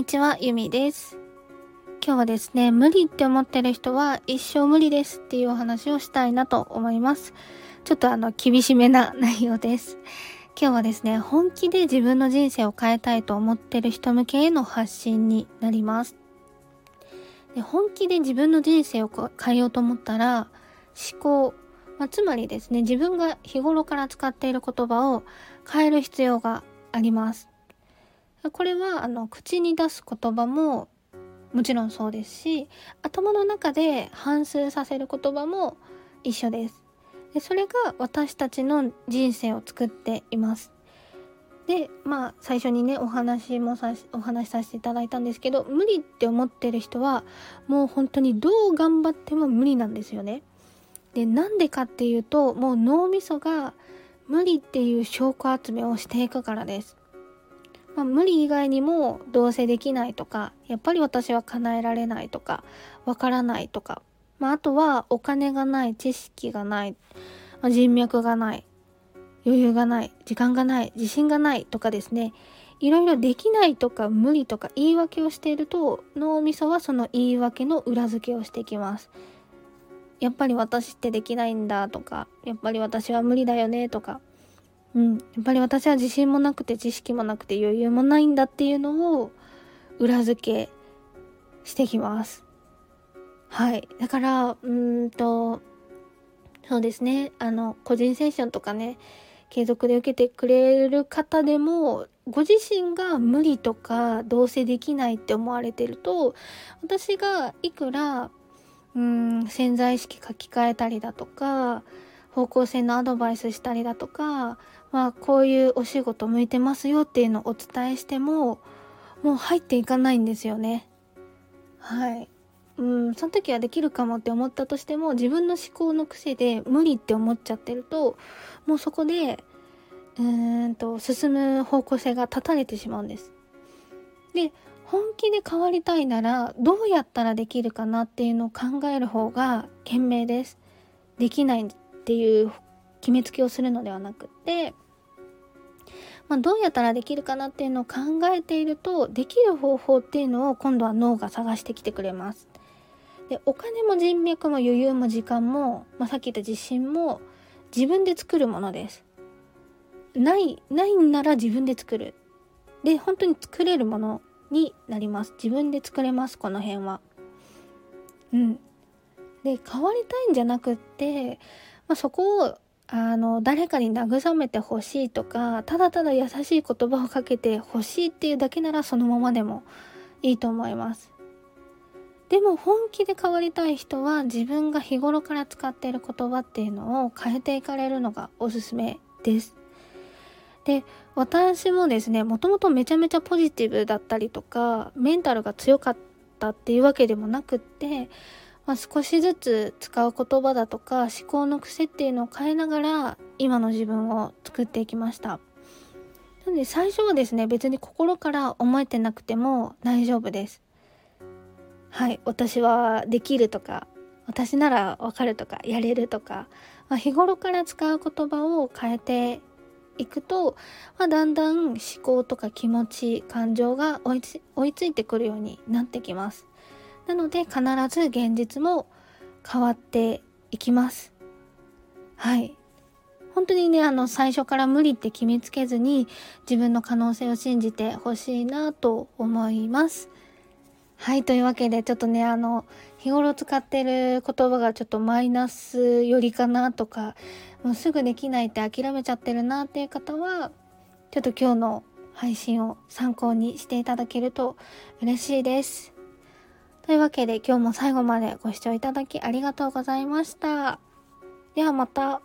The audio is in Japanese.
にちは、ゆみです。今日はですね、無理って思ってる人は一生無理ですっていうお話をしたいなと思います。ちょっとあの、厳しめな内容です。今日はですね、本気で自分の人生を変えたいと思ってる人向けへの発信になります。で本気で自分の人生を変えようと思ったら、思考、まあ、つまりですね、自分が日頃から使っている言葉を変える必要があります。これはあの口に出す言葉ももちろんそうですし頭の中で反芻させる言葉も一緒です。でそれが私たちの人生を作っています。でまあ最初にねお話もさお話しさせていただいたんですけど無理って思ってる人はもう本当にどう頑張っても無理なんですよね。でなんでかっていうともう脳みそが無理っていう証拠集めをしていくからです。まあ、無理以外にもどうせできないとかやっぱり私は叶えられないとかわからないとか、まあ、あとはお金がない知識がない、まあ、人脈がない余裕がない時間がない自信がないとかですね。いろいろできないとか無理とか言い訳をしていると脳みそはその言い訳の裏付けをしてきます。やっぱり私ってできないんだとかやっぱり私は無理だよねとかうん、やっぱり私は自信もなくて知識もなくて余裕もないんだっていうのを裏付けしてきます。はい。だから、うんと、そうですね。あの、個人セッションとかね、継続で受けてくれる方でも、ご自身が無理とかどうせできないって思われてると、私がいくら、うん、潜在意識書き換えたりだとか、方向性のアドバイスしたりだとか、まあ、こういうお仕事向いてますよっていうのをお伝えしても、もう入っていかないんですよね。はい。うん、その時はできるかもって思ったとしても、自分の思考の癖で無理って思っちゃってると、もうそこで、うーんと、進む方向性が断たれてしまうんです。で、本気で変わりたいなら、どうやったらできるかなっていうのを考える方が賢明です。できないっていう決めつけをするのではなくて、まあ、どうやったらできるかなっていうのを考えているとできる方法っていうのを今度は脳が探してきてくれます。でお金も人脈も余裕も時間も、まあ、さっき言った自信も自分で作るものです。ないないんなら自分で作る。で本当に作れるものになります。自分で作れますこの辺は。うん。で変わりたいんじゃなくって、まあ、そこをあの誰かに慰めてほしいとかただただ優しい言葉をかけてほしいっていうだけならそのままでもいいと思います。でも本気で変わりたい人は自分が日頃から使っている言葉っていうのを変えていかれるのがおすすめです。で私もですねもともとめちゃめちゃポジティブだったりとかメンタルが強かったっていうわけでもなくってまあ、少しずつ使う言葉だとか思考の癖っていうのを変えながら今の自分を作っていきました。なので最初はですね別に心から思えてなくても大丈夫です。はい私はできるとか私ならわかるとかやれるとか、まあ、日頃から使う言葉を変えていくと、まあ、だんだん思考とか気持ち感情が追い追いついてくるようになってきます。なので必ず現実も変わっていきます。はい。本当にね、あの、最初から無理って決めつけずに自分の可能性を信じてほしいなと思います。はい。というわけで、ちょっとね、あの、日頃使ってる言葉がちょっとマイナス寄りかなとか、もうすぐできないって諦めちゃってるなっていう方は、ちょっと今日の配信を参考にしていただけると嬉しいです。というわけで今日も最後までご視聴いただきありがとうございました。ではまた。